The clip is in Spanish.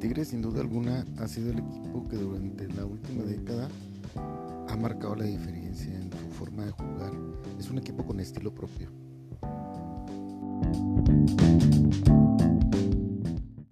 Tigres sin duda alguna ha sido el equipo que durante la última década ha marcado la diferencia en su forma de jugar. Es un equipo con estilo propio.